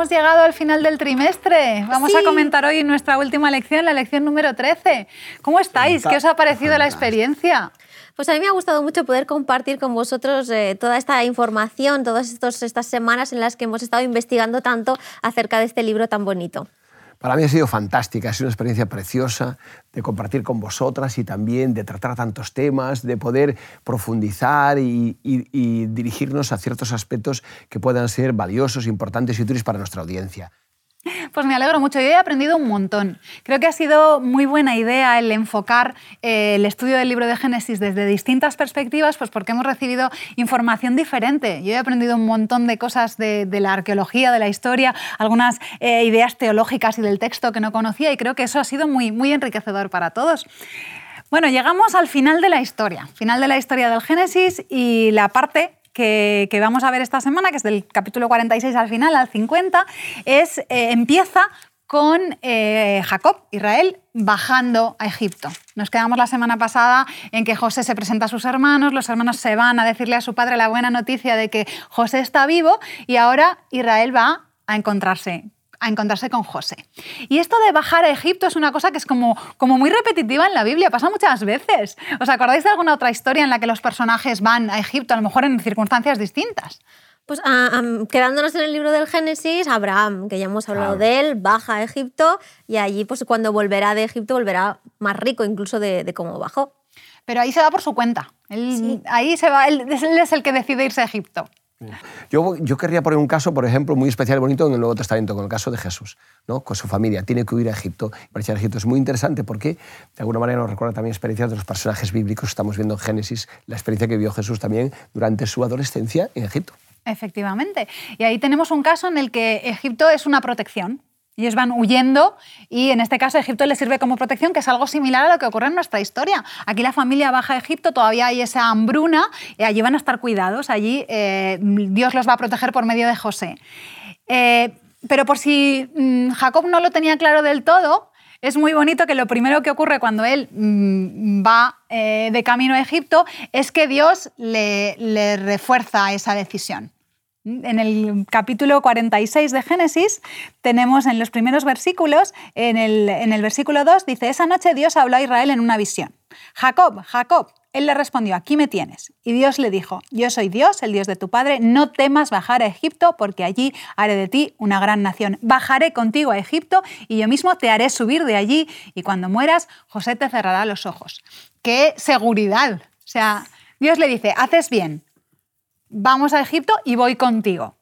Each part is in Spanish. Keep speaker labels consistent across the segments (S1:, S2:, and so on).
S1: Hemos llegado al final del trimestre. Vamos a comentar hoy nuestra última lección, la lección número 13. ¿Cómo estáis? ¿Qué os ha parecido la experiencia?
S2: Pues a mí me ha gustado mucho poder compartir con vosotros eh, toda esta información, todas estas semanas en las que hemos estado investigando tanto acerca de este libro tan bonito.
S3: Para mí ha sido fantástica, ha sido una experiencia preciosa de compartir con vosotras y también de tratar tantos temas, de poder profundizar y, dirigirnos a ciertos aspectos que puedan ser valiosos, importantes y útiles para nuestra audiencia.
S1: Pues me alegro mucho, yo he aprendido un montón. Creo que ha sido muy buena idea el enfocar eh, el estudio del libro de Génesis desde distintas perspectivas, pues porque hemos recibido información diferente. Yo he aprendido un montón de cosas de, la arqueología, de la historia, algunas eh, ideas teológicas y del texto que no conocía y creo que eso ha sido muy, muy enriquecedor para todos. Bueno, llegamos al final de la historia, final de la historia del Génesis y la parte que, vamos a ver esta semana, que es del capítulo 46 al final, al 50, es, eh, empieza con eh, Jacob, Israel, bajando a Egipto. Nos quedamos la semana pasada en que José se presenta a sus hermanos, los hermanos se van a decirle a su padre la buena noticia de que José está vivo y ahora Israel va a encontrarse a encontrarse con José. Y esto de bajar a Egipto es una cosa que es como, como muy repetitiva en la Biblia, pasa muchas veces. ¿Os acordáis de alguna otra historia en la que los personajes van a Egipto, a lo mejor en circunstancias distintas?
S2: Pues ah, quedándonos en el libro del Génesis, Abraham, que ya hemos hablado de él, baja a Egipto y allí pues cuando volverá de Egipto volverá más rico incluso de, cómo bajó.
S1: Pero ahí se va por su cuenta. Ahí se va, él es el que decide irse a Egipto.
S3: Yo, yo querría poner un caso, por ejemplo, muy especial y bonito en el Nuevo Testamento, con el caso de Jesús, ¿no? con su familia. Tiene que huir a Egipto. Marchar a Egipto es muy interesante porque, de alguna manera, nos recuerda también experiencias de los personajes bíblicos. Estamos viendo en Génesis la experiencia que vivió Jesús también durante su adolescencia en Egipto.
S1: Efectivamente. Y ahí tenemos un caso en el que Egipto es una protección. Ellos van huyendo y en este caso Egipto les sirve como protección, que es algo similar a lo que ocurre en nuestra historia. Aquí la familia baja a Egipto, todavía hay esa hambruna, y allí van a estar cuidados, allí eh, Dios los va a proteger por medio de José. Eh, pero por si mm, Jacob no lo tenía claro del todo, es muy bonito que lo primero que ocurre cuando él mm, va eh, de camino a Egipto es que Dios le refuerza esa decisión. En el capítulo 46 de Génesis tenemos en los primeros versículos, en el, en el versículo 2 dice, esa noche Dios habló a Israel en una visión. Jacob, Jacob, él le respondió, aquí me tienes. Y Dios le dijo, yo soy Dios, el Dios de tu Padre, no temas bajar a Egipto, porque allí haré de ti una gran nación. Bajaré contigo a Egipto y yo mismo te haré subir de allí, y cuando mueras, José te cerrará los ojos. ¡Qué seguridad! O sea, Dios le dice, haces bien, vamos a Egipto y voy contigo.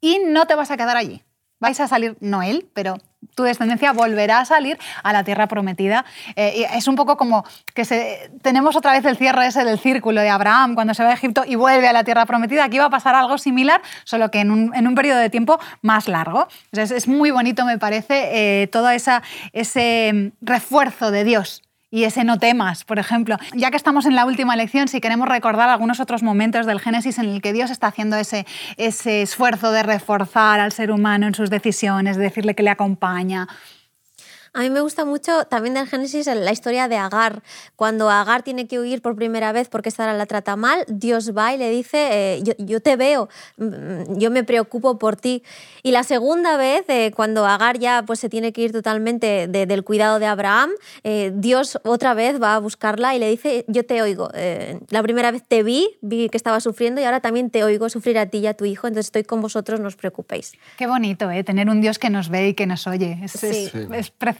S1: Y no te vas a quedar allí. Vais a salir, no él, pero tu descendencia volverá a salir a la tierra prometida. Eh, es un poco como que tenemos otra vez el cierre ese del círculo de Abraham cuando se va a Egipto y vuelve a la tierra prometida. Aquí va a pasar algo similar, solo que en un, periodo de tiempo más largo. es, muy bonito, me parece, eh, todo esa, ese refuerzo de Dios y ese no temas, por ejemplo. Ya que estamos en la última lección, si queremos recordar algunos otros momentos del Génesis en el que Dios está haciendo ese, ese esfuerzo de reforzar al ser humano en sus decisiones, de decirle que le acompaña,
S2: a mí me gusta mucho también del Génesis la historia de Agar. Cuando Agar tiene que huir por primera vez porque Sara la trata mal, Dios va y le dice, eh, yo, te veo, mm, yo me preocupo por ti. Y la segunda vez, eh, cuando Agar ya pues, se tiene que ir totalmente del cuidado de Abraham, eh, Dios otra vez va a buscarla y le dice, yo te oigo. la primera vez te vi, vi que estaba sufriendo y ahora también te oigo sufrir a ti y a tu hijo, entonces estoy con vosotros, no os preocupéis.
S1: Qué bonito, ¿eh? tener un Dios que nos ve y que nos oye. Es, es precioso.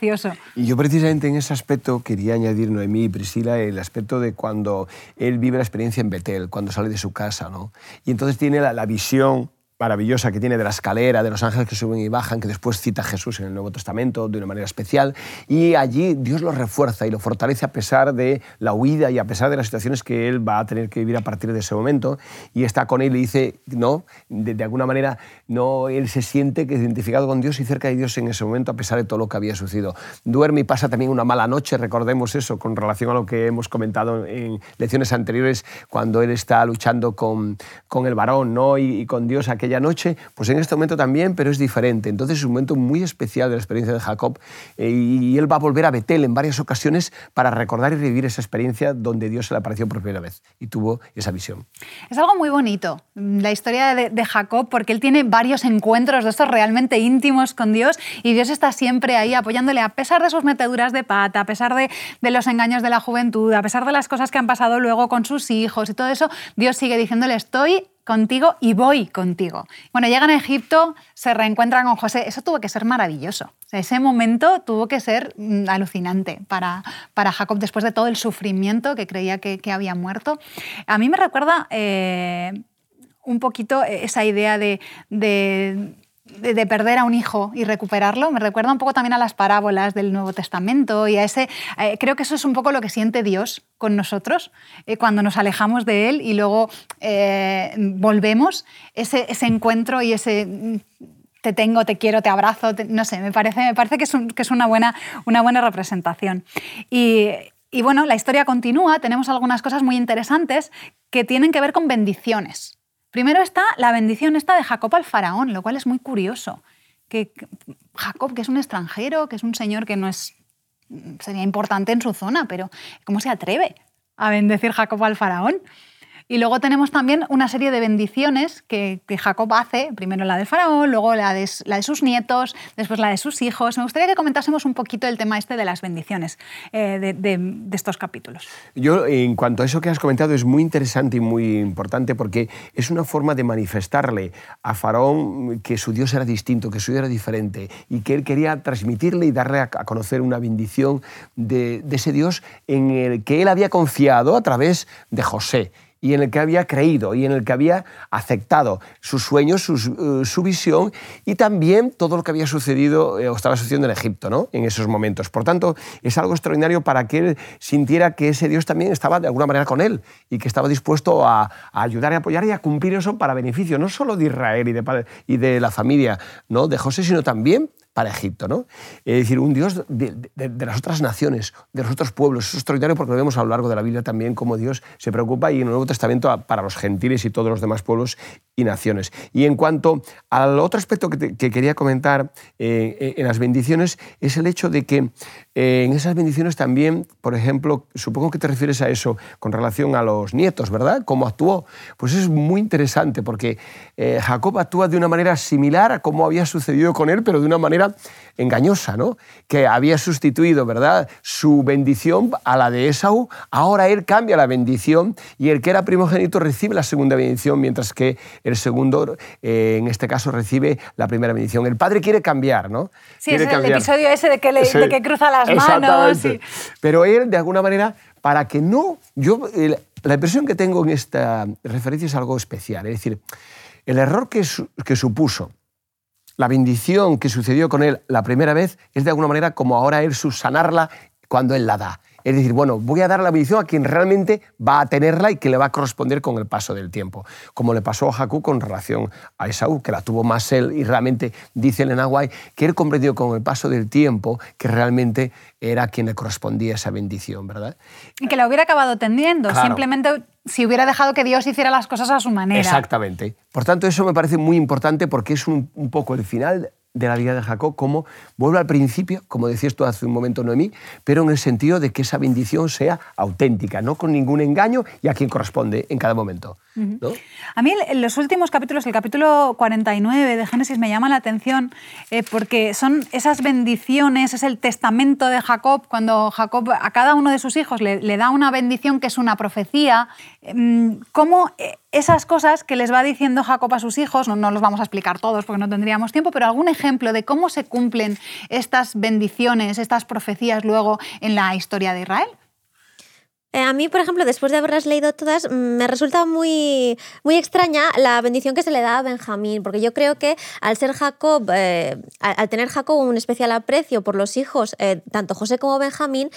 S3: Y yo precisamente en ese aspecto quería añadir, Noemí y Priscila, el aspecto de cuando él vive la experiencia en Betel, cuando sale de su casa, ¿no? Y entonces tiene la, visión maravillosa que tiene de la escalera, de los ángeles que suben y bajan, que después cita Jesús en el Nuevo Testamento de una manera especial. Y allí Dios lo refuerza y lo fortalece a pesar de la huida y a pesar de las situaciones que él va a tener que vivir a partir de ese momento. Y está con él y le dice, no, de, alguna manera, no, él se siente que identificado con Dios y cerca de Dios en ese momento, a pesar de todo lo que había sucedido. Duerme y pasa también una mala noche, recordemos eso, con relación a lo que hemos comentado en lecciones anteriores, cuando él está luchando con, con el varón ¿no? y, y con Dios, aquella aquella noche, pues en este momento también, pero es diferente. Entonces es un momento muy especial de la experiencia de Jacob eh, y él va a volver a Betel en varias ocasiones para recordar y revivir esa experiencia donde Dios se le apareció por primera vez y tuvo esa visión.
S1: Es algo muy bonito, la historia de, Jacob, porque él tiene varios encuentros de estos realmente íntimos con Dios y Dios está siempre ahí apoyándole a pesar de sus meteduras de pata, a pesar de los engaños de la juventud, a pesar de las cosas que han pasado luego con sus hijos y todo eso, Dios sigue diciéndole estoy contigo y voy contigo. Bueno, llegan a Egipto, se reencuentran con José. Eso tuvo que ser maravilloso. ese momento tuvo que ser mm, alucinante para, para Jacob después de todo el sufrimiento que creía que, había muerto. A mí me recuerda eh, un poquito esa idea de, de de, perder a un hijo y recuperarlo me recuerda un poco también a las parábolas del Nuevo Testamento y a ese eh, creo que eso es un poco lo que siente Dios con nosotros eh, cuando nos alejamos de él y luego eh, volvemos ese, ese, encuentro y ese mm, te tengo, te quiero, te abrazo, no sé, me parece, me parece que es, una, buena, una buena representación. Y bueno, la historia continúa, tenemos algunas cosas muy interesantes que tienen que ver con bendiciones. Primero está la bendición esta de Jacob al faraón, lo cual es muy curioso. Que Jacob, que es un extranjero, que es un señor que no es sería importante en su zona, pero ¿cómo se atreve a bendecir Jacob al faraón? Y luego tenemos también una serie de bendiciones que, Jacob hace, primero la del faraón, luego la de, sus nietos, después la de sus hijos. Me gustaría que comentásemos un poquito el tema este de las bendiciones eh, de, estos capítulos.
S3: Yo, en cuanto a eso que has comentado, es muy interesante y muy importante porque es una forma de manifestarle a Faraón que su Dios era distinto, que su Dios era diferente y que él quería transmitirle y darle a, a conocer una bendición de, de ese Dios en el que él había confiado a través de José y en el que había creído y en el que había aceptado sus sueños, eh, su visión y también todo lo que había sucedido eh, o estaba sucediendo en Egipto ¿no? en esos momentos. Por tanto, es algo extraordinario para que él sintiera que ese Dios también estaba de alguna manera con él y que estaba dispuesto a, ayudar y apoyar y a cumplir eso para beneficio no solo de Israel y de, y de la familia ¿no? de José, sino también para Egipto. ¿no? Es decir, un Dios de, las otras naciones, de los otros pueblos. Es extraordinario porque lo vemos a lo largo de la Biblia también cómo Dios se preocupa y en el Nuevo Testamento para los gentiles y todos los demás pueblos y naciones. Y en cuanto al otro aspecto que, quería comentar eh, en las bendiciones es el hecho de que eh, en esas bendiciones también, por ejemplo, supongo que te refieres a eso con relación a los nietos, ¿verdad? ¿Cómo actuó? Pues es muy interesante porque eh, Jacob actúa de una manera similar a cómo había sucedido con él, pero de una manera engañosa, ¿no? Que había sustituido, ¿verdad?, su bendición a la de Esaú. Ahora él cambia la bendición y el que era primogénito recibe la segunda bendición, mientras que el segundo, eh, en este caso, recibe la primera bendición. El padre quiere cambiar, ¿no?
S1: Sí, es el episodio ese de que, le, de que cruza las manos. Y...
S3: Pero él, de alguna manera, para que no... Yo, la impresión que tengo en esta referencia es algo especial. Es decir, el error que, que supuso la bendición que sucedió con él la primera vez es de alguna manera como ahora él subsanarla cuando él la da. Es decir, bueno, voy a dar la bendición a quien realmente va a tenerla y que le va a corresponder con el paso del tiempo. Como le pasó a Jacob con relación a Esaú, que la tuvo más él y realmente dice el Enahuay que él comprendió con el paso del tiempo que realmente era quien le correspondía esa bendición, ¿verdad?
S1: Y que la hubiera acabado tendiendo, simplemente si hubiera dejado que Dios hiciera las cosas a su manera.
S3: Exactamente. Por tanto, eso me parece muy importante porque es un, un poco el final de la vida de Jacob, como vuelve al principio, como decías tú hace un momento, Noemí, pero en el sentido de que esa bendición sea auténtica, no con ningún engaño y a quien corresponde en cada momento.
S1: A mí en los últimos capítulos, el capítulo 49 de Génesis me llama la atención eh, porque son esas bendiciones, es el testamento de Jacob, cuando Jacob a cada uno de sus hijos le, da una bendición que es una profecía, mm, cómo eh, esas cosas que les va diciendo Jacob a sus hijos, no, no los vamos a explicar todos porque no tendríamos tiempo, pero algún ejemplo de cómo se cumplen estas bendiciones, estas profecías luego en la historia de Israel.
S2: Eh, a mí, por ejemplo, después de haberlas leído todas, me resulta muy, muy extraña la bendición que se le da a Benjamín, porque yo creo que al ser Jacob, eh, al tener Jacob un especial aprecio por los hijos, eh, tanto José como Benjamín,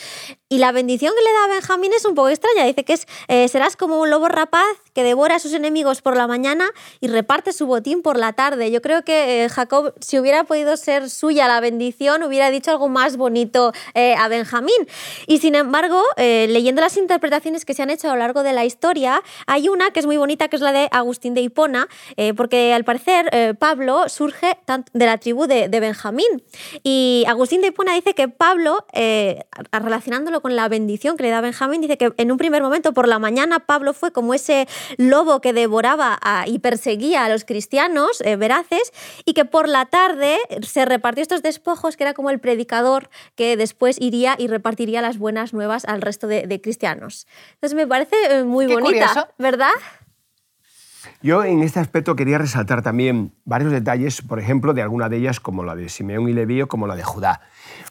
S2: y la bendición que le da a Benjamín es un poco extraña. Dice que es, serás como un lobo rapaz que devora a sus enemigos por la mañana y reparte su botín por la tarde. Yo creo que Jacob, si hubiera podido ser suya la bendición, hubiera dicho algo más bonito a Benjamín. Y sin embargo, leyendo las interpretaciones que se han hecho a lo largo de la historia. Hay una que es muy bonita, que es la de Agustín de Hipona, eh, porque al parecer eh, Pablo surge de la tribu de, Benjamín. Y Agustín de Hipona dice que Pablo, eh, relacionándolo con la bendición que le da Benjamín, dice que en un primer momento por la mañana Pablo fue como ese lobo que devoraba y perseguía a los cristianos veraces y que por la tarde se repartió estos despojos, que era como el predicador que después iría y repartiría las buenas nuevas al resto de, cristianos. Entonces me parece eh, muy bonita, ¿verdad?
S3: Yo en este aspecto quería resaltar también varios detalles, por ejemplo, de alguna de ellas, como la de Simeón y Leví o como la de Judá.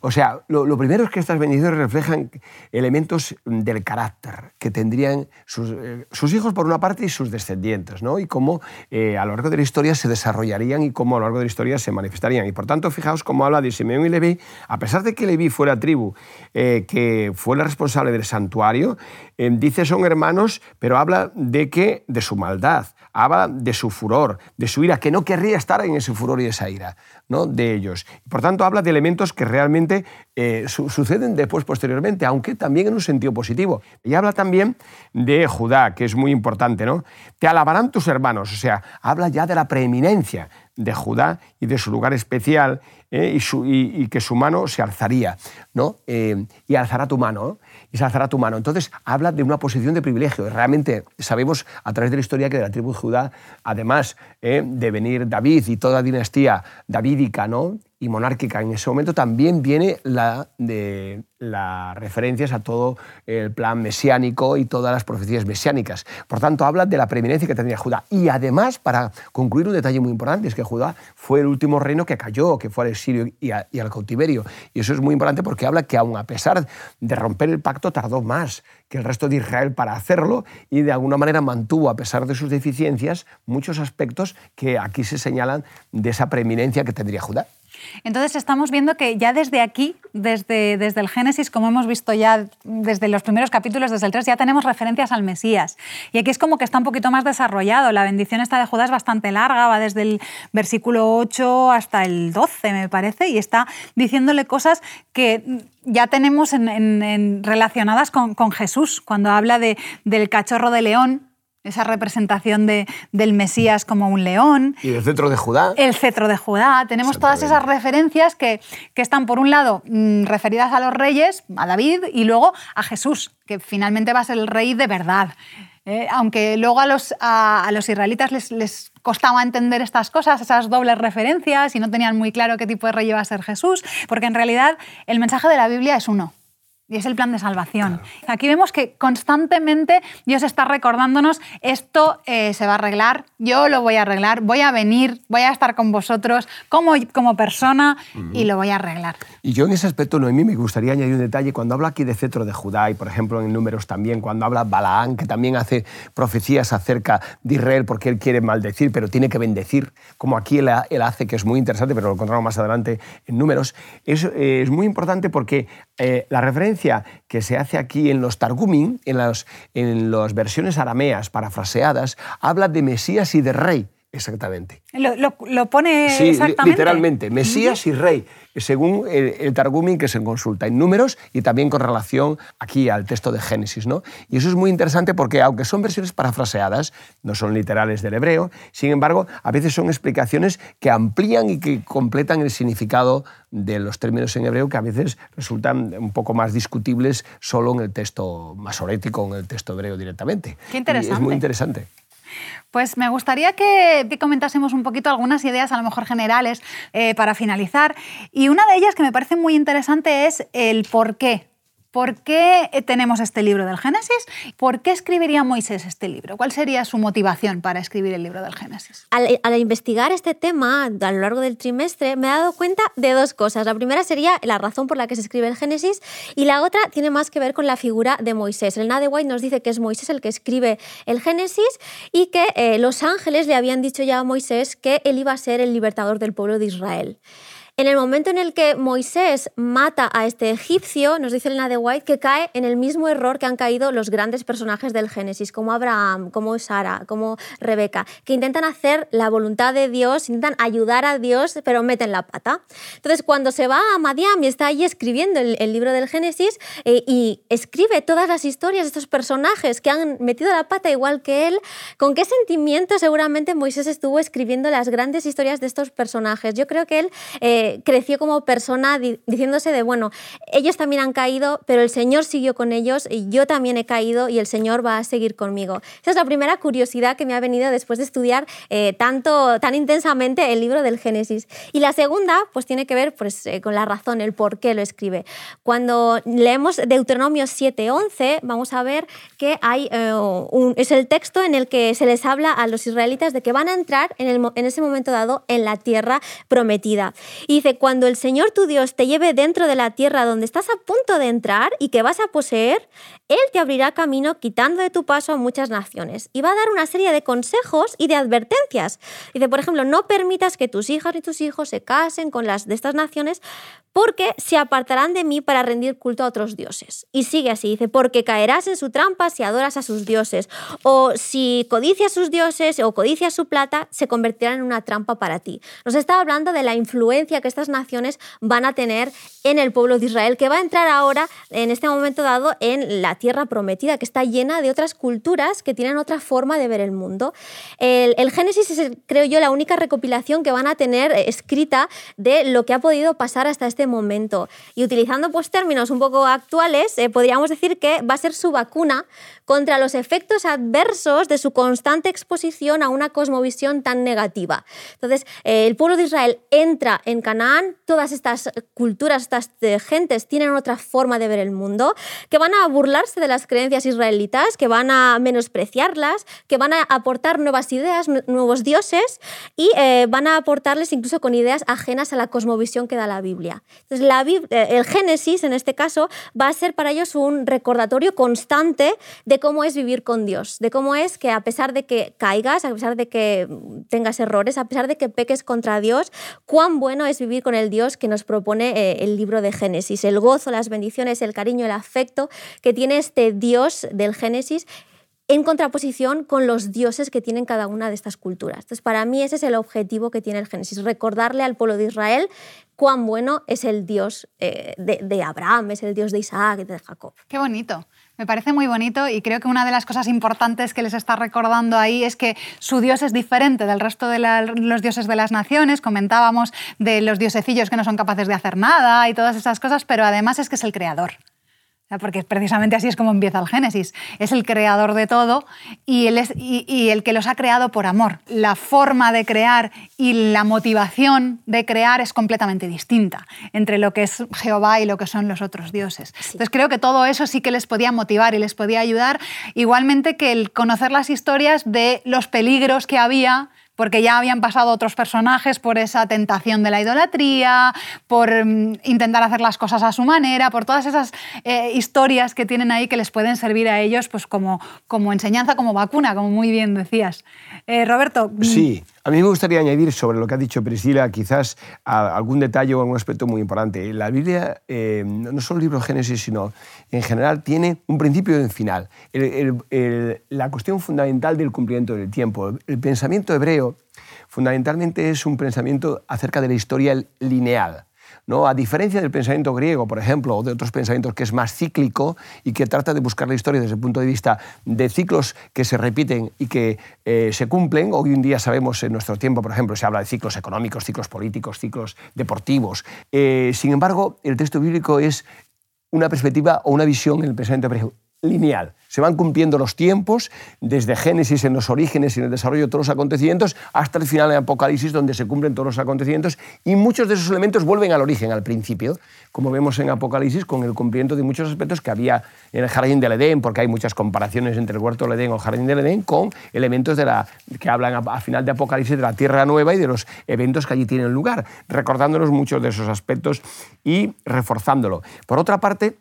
S3: O sea, lo, primero es que estas bendiciones reflejan elementos del carácter que tendrían sus, eh, hijos por una parte y sus descendientes, ¿no? Y cómo eh, a lo largo de la historia se desarrollarían y cómo a lo largo de la historia se manifestarían. Y por tanto, fijaos cómo habla de Simeón y Leví, a pesar de que Leví fuera tribu eh, que fue la responsable del santuario, dice son hermanos, pero habla de que de su maldad habla de su furor, de su ira, que no querría estar en ese furor y esa ira ¿no? de ellos. Por tanto, habla de elementos que realmente eh, suceden después, posteriormente, aunque también en un sentido positivo. Y habla también de Judá, que es muy importante, ¿no? Te alabarán tus hermanos, o sea, habla ya de la preeminencia de Judá y de su lugar especial ¿eh? y, que su mano se alzaría, ¿no? Eh, y alzará tu mano se alzará tu mano. Entonces habla de una posición de privilegio. Realmente sabemos a través de la historia que de la tribu de Judá, además eh, de venir David y toda dinastía davídica ¿no? Y monárquica en ese momento, también viene la de las referencias a todo el plan mesiánico y todas las profecías mesiánicas. Por tanto, habla de la preeminencia que tendría Judá. Y además, para concluir, un detalle muy importante es que Judá fue el último reino que cayó, que fue al exilio y, y al cautiverio. Y eso es muy importante porque habla que aun a pesar de romper el pacto, tardó más que el resto de Israel para hacerlo y de alguna manera mantuvo, a pesar de sus deficiencias, muchos aspectos que aquí se señalan de esa preeminencia que tendría Judá.
S1: Entonces estamos viendo que ya desde aquí, desde, desde el Génesis, como hemos visto ya desde los primeros capítulos, desde el 3, ya tenemos referencias al Mesías. Y aquí es como que está un poquito más desarrollado. La bendición esta de Judá es bastante larga, va desde el versículo 8 hasta el 12, me parece, y está diciéndole cosas que ya tenemos en, relacionadas con, con, Jesús, cuando habla de, del cachorro de león, esa representación de, del Mesías como un león.
S3: Y el cetro de Judá.
S1: El cetro de Judá. Tenemos todas esas referencias que, que, están, por un lado, mm, referidas a los reyes, a David, y luego a Jesús, que finalmente va a ser el rey de verdad. Eh, aunque luego a los, a, los israelitas les, les, costaba entender estas cosas, esas dobles referencias, y no tenían muy claro qué tipo de rey iba a ser Jesús, porque en realidad el mensaje de la Biblia es uno. Y es el plan de salvación. Aquí vemos que constantemente Dios está recordándonos, esto eh, se va a arreglar, yo lo voy a arreglar, voy a venir, voy a estar con vosotros como, como persona y lo voy a arreglar.
S3: Y yo en ese aspecto, Noemí, me gustaría añadir un detalle. Cuando habla aquí de cetro de Judá y, por ejemplo, en números también, cuando habla Balaán, que también hace profecías acerca de Israel porque él quiere maldecir, pero tiene que bendecir, como aquí él, hace, que es muy interesante, pero lo encontramos más adelante en números, es, eh, es muy importante porque eh, la referencia que se hace aquí en los Targumim, en las en los versiones arameas parafraseadas, habla de Mesías y de rey. Exactamente.
S1: Lo, lo, pone
S3: sí,
S1: exactamente.
S3: literalmente, Mesías y Rey, según el, el Targumim que se consulta en números y también con relación aquí al texto de Génesis. ¿no? Y eso es muy interesante porque aunque son versiones parafraseadas, no son literales del hebreo, sin embargo, a veces son explicaciones que amplían y que completan el significado de los términos en hebreo que a veces resultan un poco más discutibles solo en el texto masorético o en el texto hebreo directamente.
S1: Qué interesante.
S3: es muy interesante.
S1: Pues me gustaría que comentásemos un poquito algunas ideas, a lo mejor generales, eh, para finalizar. Y una de ellas que me parece muy interesante es el por qué ¿Por qué tenemos este libro del Génesis? ¿Por qué escribiría Moisés este libro? ¿Cuál sería su motivación para escribir el libro del Génesis?
S2: Al, investigar este tema a lo largo del trimestre me he dado cuenta de dos cosas. La primera sería la razón por la que se escribe el Génesis y la otra tiene más que ver con la figura de Moisés. El Nade White nos dice que es Moisés el que escribe el Génesis y que eh, los ángeles le habían dicho ya a Moisés que él iba a ser el libertador del pueblo de Israel. En el momento en el que Moisés mata a este egipcio, nos dice Elena de White que cae en el mismo error que han caído los grandes personajes del Génesis, como Abraham, como Sara, como Rebeca, que intentan hacer la voluntad de Dios, intentan ayudar a Dios, pero meten la pata. Entonces, cuando se va a Madiam y está allí escribiendo el, libro del Génesis eh, y escribe todas las historias de estos personajes que han metido la pata igual que él, ¿con qué sentimiento seguramente Moisés estuvo escribiendo las grandes historias de estos personajes? Yo creo que él... Eh, creció como persona diciéndose de, bueno, ellos también han caído, pero el Señor siguió con ellos y yo también he caído y el Señor va a seguir conmigo. Esa es la primera curiosidad que me ha venido después de estudiar eh, tanto, tan intensamente el libro del Génesis. Y la segunda, pues tiene que ver pues, eh, con la razón, el por qué lo escribe. Cuando leemos Deuteronomio 7:11, vamos a ver que hay, eh, es el texto en el que se les habla a los israelitas de que van a entrar en, el, en ese momento dado en la tierra prometida dice, cuando el Señor tu Dios te lleve dentro de la tierra donde estás a punto de entrar y que vas a poseer, Él te abrirá camino quitando de tu paso a muchas naciones. Y va a dar una serie de consejos y de advertencias. Dice, por ejemplo, no permitas que tus hijas ni tus hijos se casen con las de estas naciones porque se apartarán de mí para rendir culto a otros dioses. Y sigue así, dice, porque caerás en su trampa si adoras a sus dioses, o si codicias sus dioses o codicias su plata, se convertirán en una trampa para ti. Nos está hablando de la influencia que estas naciones van a tener en el pueblo de Israel, que va a entrar ahora, en este momento dado, en la tierra prometida, que está llena de otras culturas que tienen otra forma de ver el mundo. El, el Génesis es, creo yo, la única recopilación que van a tener escrita de lo que ha podido pasar hasta este momento. Y utilizando pues, términos un poco actuales, eh, podríamos decir que va a ser su vacuna contra los efectos adversos de su constante exposición a una cosmovisión tan negativa. Entonces, eh, el pueblo de Israel entra en Canaán, todas estas culturas, estas eh, gentes tienen otra forma de ver el mundo, que van a burlarse de las creencias israelitas, que van a menospreciarlas, que van a aportar nuevas ideas, nuevos dioses y van a aportarles incluso con ideas ajenas a la cosmovisión que da la Biblia. Entonces, la, eh, el Génesis, en este caso, va a ser para ellos un recordatorio constante de cómo es vivir con Dios, de cómo es que a pesar de que caigas, a pesar de que tengas errores, a pesar de que peques contra Dios, cuán bueno es vivir con el Dios que nos propone eh, el libro de Génesis, el gozo, las bendiciones, el cariño, el afecto que tiene este Dios del Génesis en contraposición con los dioses que tienen cada una de estas culturas. Entonces, para mí ese es el objetivo que tiene el Génesis, recordarle al pueblo de Israel cuán bueno es el Dios eh, de, Abraham, es el Dios de Isaac de Jacob.
S1: Qué bonito. Me parece muy bonito y creo que una de las cosas importantes que les está recordando ahí es que su Dios es diferente del resto de los dioses de las naciones. Comentábamos de los diosecillos que no son capaces de hacer nada y todas esas cosas, pero además es que es el creador porque precisamente así es como empieza el Génesis. Es el creador de todo y, él es, y, el que los ha creado por amor. La forma de crear y la motivación de crear es completamente distinta entre lo que es Jehová y lo que son los otros dioses. Entonces creo que todo eso sí que les podía motivar y les podía ayudar, igualmente que el conocer las historias de los peligros que había porque ya habían pasado otros personajes por esa tentación de la idolatría, por mm, intentar hacer las cosas a su manera, por todas esas eh, historias que tienen ahí que les pueden servir a ellos pues como, como enseñanza, como vacuna, como muy bien decías. Eh, Roberto.
S3: Mm. Sí, a mí me gustaría añadir sobre lo que ha dicho Priscila quizás algún detalle o algún aspecto muy importante. La Biblia, eh, no solo el libro Génesis, sino en general, tiene un principio y un final. la cuestión fundamental del cumplimiento del tiempo. El pensamiento hebreo fundamentalmente es un pensamiento acerca de la historia lineal. ¿No? A diferencia del pensamiento griego, por ejemplo, o de otros pensamientos que es más cíclico y que trata de buscar la historia desde el punto de vista de ciclos que se repiten y que eh, se cumplen. Hoy en día sabemos en nuestro tiempo, por ejemplo, se habla de ciclos económicos, ciclos políticos, ciclos deportivos. Eh, sin embargo, el texto bíblico es una perspectiva o una visión en el pensamiento lineal. Se van cumpliendo los tiempos, desde Génesis en los orígenes y en el desarrollo de todos los acontecimientos, hasta el final de Apocalipsis, donde se cumplen todos los acontecimientos, y muchos de esos elementos vuelven al origen, al principio, como vemos en Apocalipsis, con el cumplimiento de muchos aspectos que había en el Jardín del Edén, porque hay muchas comparaciones entre el Huerto del Edén o el Jardín del Edén, con elementos de la, que hablan a, final de Apocalipsis de la Tierra Nueva y de los eventos que allí tienen lugar, recordándonos muchos de esos aspectos y reforzándolo. Por otra parte,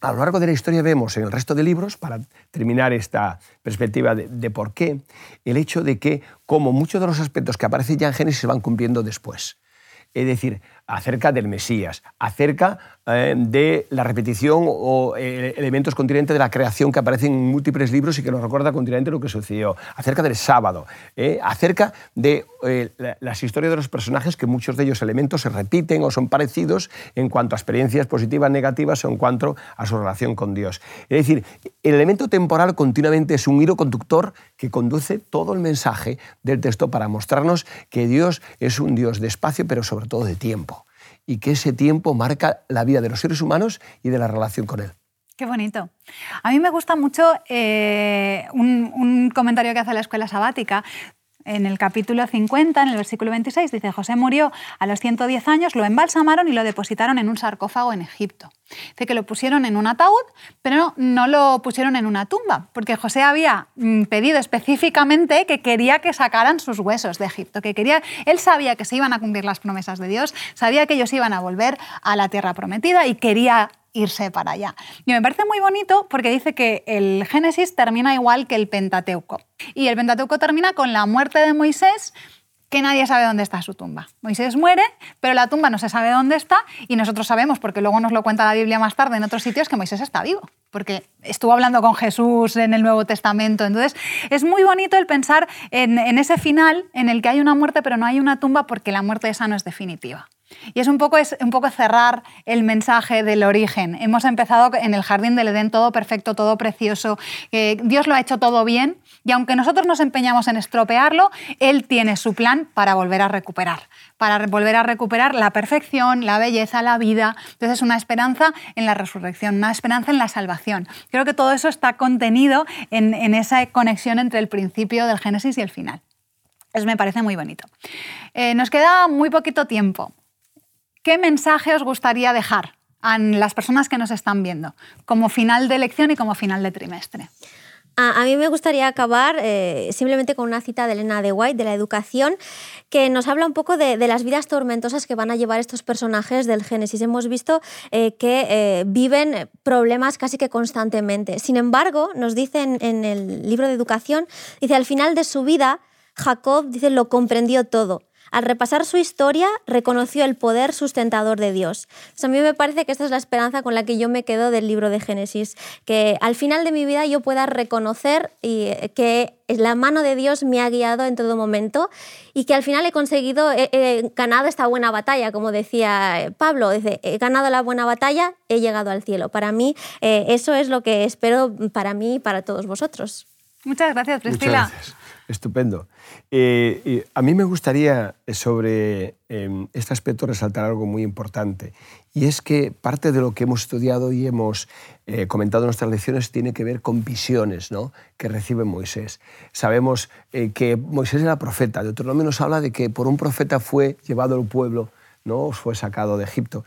S3: a lo largo de la historia vemos en el resto de libros, para terminar esta perspectiva de, por qué, el hecho de que, como muchos de los aspectos que aparecen ya en Génesis se van cumpliendo después. Es decir, acerca del Mesías, acerca eh, de la repetición o eh, elementos continentes de la creación que aparecen en múltiples libros y que nos recuerda continuamente lo que sucedió, acerca del sábado, eh, acerca de las historias de los personajes, que muchos de ellos elementos se repiten o son parecidos en cuanto a experiencias positivas, negativas o en cuanto a su relación con Dios. Es decir, el elemento temporal continuamente es un hilo conductor que conduce todo el mensaje del texto para mostrarnos que Dios es un Dios de espacio, pero sobre todo de tiempo y que ese tiempo marca la vida de los seres humanos y de la relación con Él.
S1: Qué bonito. A mí me gusta mucho eh, un, un, comentario que hace la escuela sabática en el capítulo 50, en el versículo 26, dice, José murió a los 110 años, lo embalsamaron y lo depositaron en un sarcófago en Egipto. Dice que lo pusieron en un ataúd, pero no lo pusieron en una tumba, porque José había mm, pedido específicamente que quería que sacaran sus huesos de Egipto, que quería, él sabía que se iban a cumplir las promesas de Dios, sabía que ellos iban a volver a la tierra prometida y quería irse para allá. Y me parece muy bonito porque dice que el Génesis termina igual que el Pentateuco. Y el Pentateuco termina con la muerte de Moisés que nadie sabe dónde está su tumba. Moisés muere, pero la tumba no se sabe dónde está y nosotros sabemos, porque luego nos lo cuenta la Biblia más tarde en otros sitios, que Moisés está vivo, porque estuvo hablando con Jesús en el Nuevo Testamento. Entonces, es muy bonito el pensar en, en ese final en el que hay una muerte, pero no hay una tumba, porque la muerte esa no es definitiva. Y es un, poco, es un poco cerrar el mensaje del origen. Hemos empezado en el jardín del Edén, todo perfecto, todo precioso. Dios lo ha hecho todo bien y aunque nosotros nos empeñamos en estropearlo, Él tiene su plan para volver a recuperar, para volver a recuperar la perfección, la belleza, la vida. Entonces es una esperanza en la resurrección, una esperanza en la salvación. Creo que todo eso está contenido en, esa conexión entre el principio del Génesis y el final. Eso me parece muy bonito. Eh, nos queda muy poquito tiempo. ¿Qué mensaje os gustaría dejar a las personas que nos están viendo como final de lección y como final de trimestre?
S2: A, mí me gustaría acabar eh, simplemente con una cita de Elena de White, de la educación, que nos habla un poco de, las vidas tormentosas que van a llevar estos personajes del Génesis. Hemos visto eh, que eh, viven problemas casi que constantemente. Sin embargo, nos dice en, en, el libro de educación, dice, al final de su vida, Jacob, dice, lo comprendió todo. Al repasar su historia, reconoció el poder sustentador de Dios. a mí me parece que esta es la esperanza con la que yo me quedo del libro de Génesis, que al final de mi vida yo pueda reconocer que la mano de Dios me ha guiado en todo momento y que al final he conseguido, he, ganado esta buena batalla, como decía Pablo, he ganado la buena batalla, he llegado al cielo. Para mí, eh, eso es lo que espero para mí y para todos vosotros.
S1: Muchas gracias, Priscila.
S3: Estupendo. Eh, a mí me gustaría eh, sobre em, este aspecto resaltar algo muy importante, y es que parte de lo que hemos estudiado y hemos eh, comentado en nuestras lecciones tiene que ver con visiones ¿no? que recibe Moisés. Sabemos que Moisés era profeta, Deuteronomio nos habla de que por un profeta fue llevado el pueblo, ¿no? fue sacado de Egipto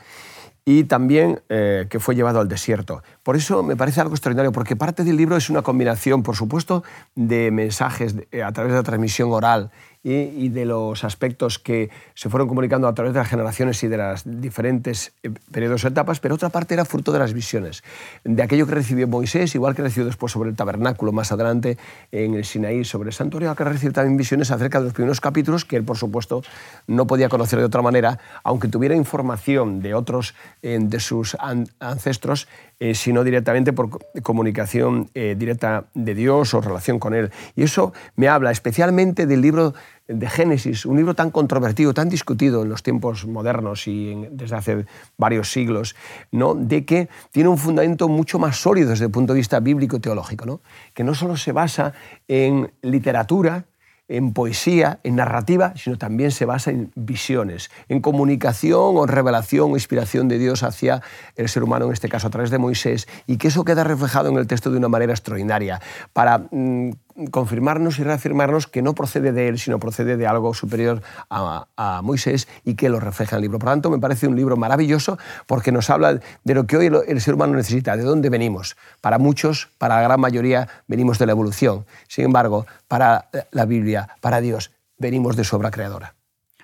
S3: y también eh, que fue llevado al desierto. Por eso me parece algo extraordinario, porque parte del libro es una combinación, por supuesto, de mensajes a través de la transmisión oral y, de los aspectos que se fueron comunicando a través de las generaciones y de las diferentes eh, periodos o etapas, pero otra parte era fruto de las visiones, de aquello que recibió Moisés, igual que recibió después sobre el tabernáculo más adelante en el Sinaí, sobre el santuario, que recibió también visiones acerca de los primeros capítulos que él, por supuesto, no podía conocer de otra manera, aunque tuviera información de otros eh, de sus ancestros, eh, sino directamente por comunicación directa de Dios o relación con Él. Y eso me habla especialmente del libro de Génesis, un libro tan controvertido, tan discutido en los tiempos modernos y desde hace varios siglos, ¿no? de que tiene un fundamento mucho más sólido desde el punto de vista bíblico-teológico, ¿no? que no solo se basa en literatura, en poesía, en narrativa, sino también se basa en visiones, en comunicación o revelación o inspiración de Dios hacia el ser humano, en este caso a través de Moisés, y que eso queda reflejado en el texto de una manera extraordinaria, para mm, confirmarnos y reafirmarnos que no procede de él, sino procede de algo superior a, Moisés y que lo refleja el libro. Por lo tanto, me parece un libro maravilloso porque nos habla de lo que hoy el ser humano necesita, de dónde venimos. Para muchos, para la gran mayoría, venimos de la evolución. Sin embargo, para la Biblia, para Dios, venimos de su obra creadora.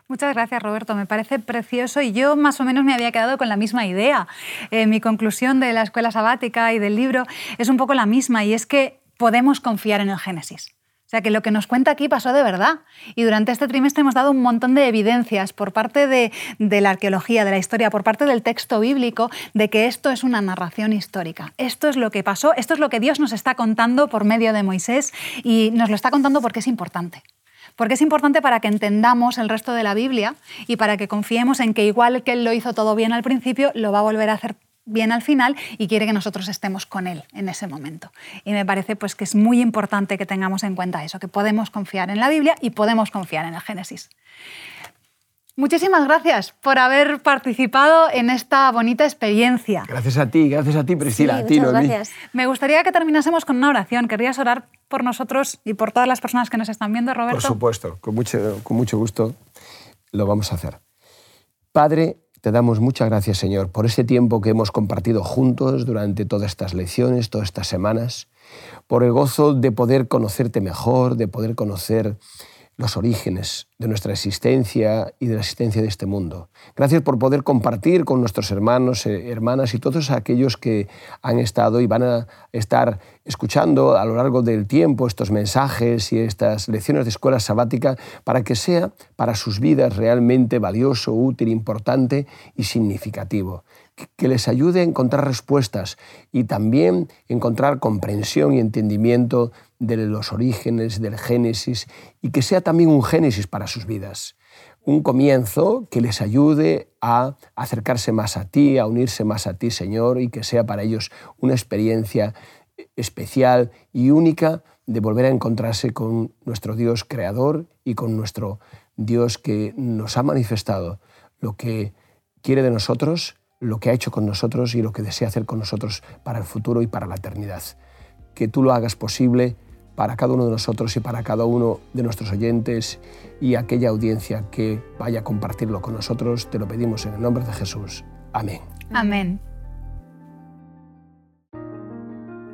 S1: Muchas gracias, Roberto. Me parece precioso y yo más o menos me había quedado con la misma idea. Eh, mi conclusión de la escuela sabática y del libro es un poco la misma y es que podemos confiar en el Génesis. O sea que lo que nos cuenta aquí pasó de verdad. Y durante este trimestre hemos dado un montón de evidencias por parte de, la arqueología, de la historia, por parte del texto bíblico, de que esto es una narración histórica. Esto es lo que pasó, esto es lo que Dios nos está contando por medio de Moisés y nos lo está contando porque es importante. Porque es importante para que entendamos el resto de la Biblia y para que confiemos en que igual que Él lo hizo todo bien al principio, lo va a volver a hacer bien al final y quiere que nosotros estemos con él en ese momento. Y me parece pues que es muy importante que tengamos en cuenta eso, que podemos confiar en la Biblia y podemos confiar en el Génesis. Muchísimas gracias por haber participado en esta bonita experiencia.
S3: Gracias a ti, gracias a ti, Priscila. a ti,
S2: gracias.
S1: Me gustaría que terminásemos con una oración. ¿Querrías orar por nosotros y por todas las personas que nos están viendo, Roberto?
S3: Por supuesto, con mucho, con mucho gusto lo vamos a hacer. Padre, te damos muchas gracias, Señor, por ese tiempo que hemos compartido juntos durante todas estas lecciones, todas estas semanas, por el gozo de poder conocerte mejor, de poder conocer los orígenes de nuestra existencia y de la existencia de este mundo. Gracias por poder compartir con nuestros hermanos, eh, hermanas y todos aquellos que han estado y van a estar escuchando a lo largo del tiempo estos mensajes y estas lecciones de escuela sabática para que sea para sus vidas realmente valioso, útil, importante y significativo que les ayude a encontrar respuestas y también encontrar comprensión y entendimiento de los orígenes, del Génesis, y que sea también un Génesis para sus vidas. Un comienzo que les ayude a acercarse más a ti, a unirse más a ti, Señor, y que sea para ellos una experiencia especial y única de volver a encontrarse con nuestro Dios creador y con nuestro Dios que nos ha manifestado lo que quiere de nosotros, lo que ha hecho con nosotros y lo que desea hacer con nosotros para el futuro y para la eternidad. Que tú lo hagas posible para cada uno de nosotros y para cada uno de nuestros oyentes y aquella audiencia que vaya a compartirlo con nosotros. Te lo pedimos en el nombre de Jesús. Amén.
S1: Amén.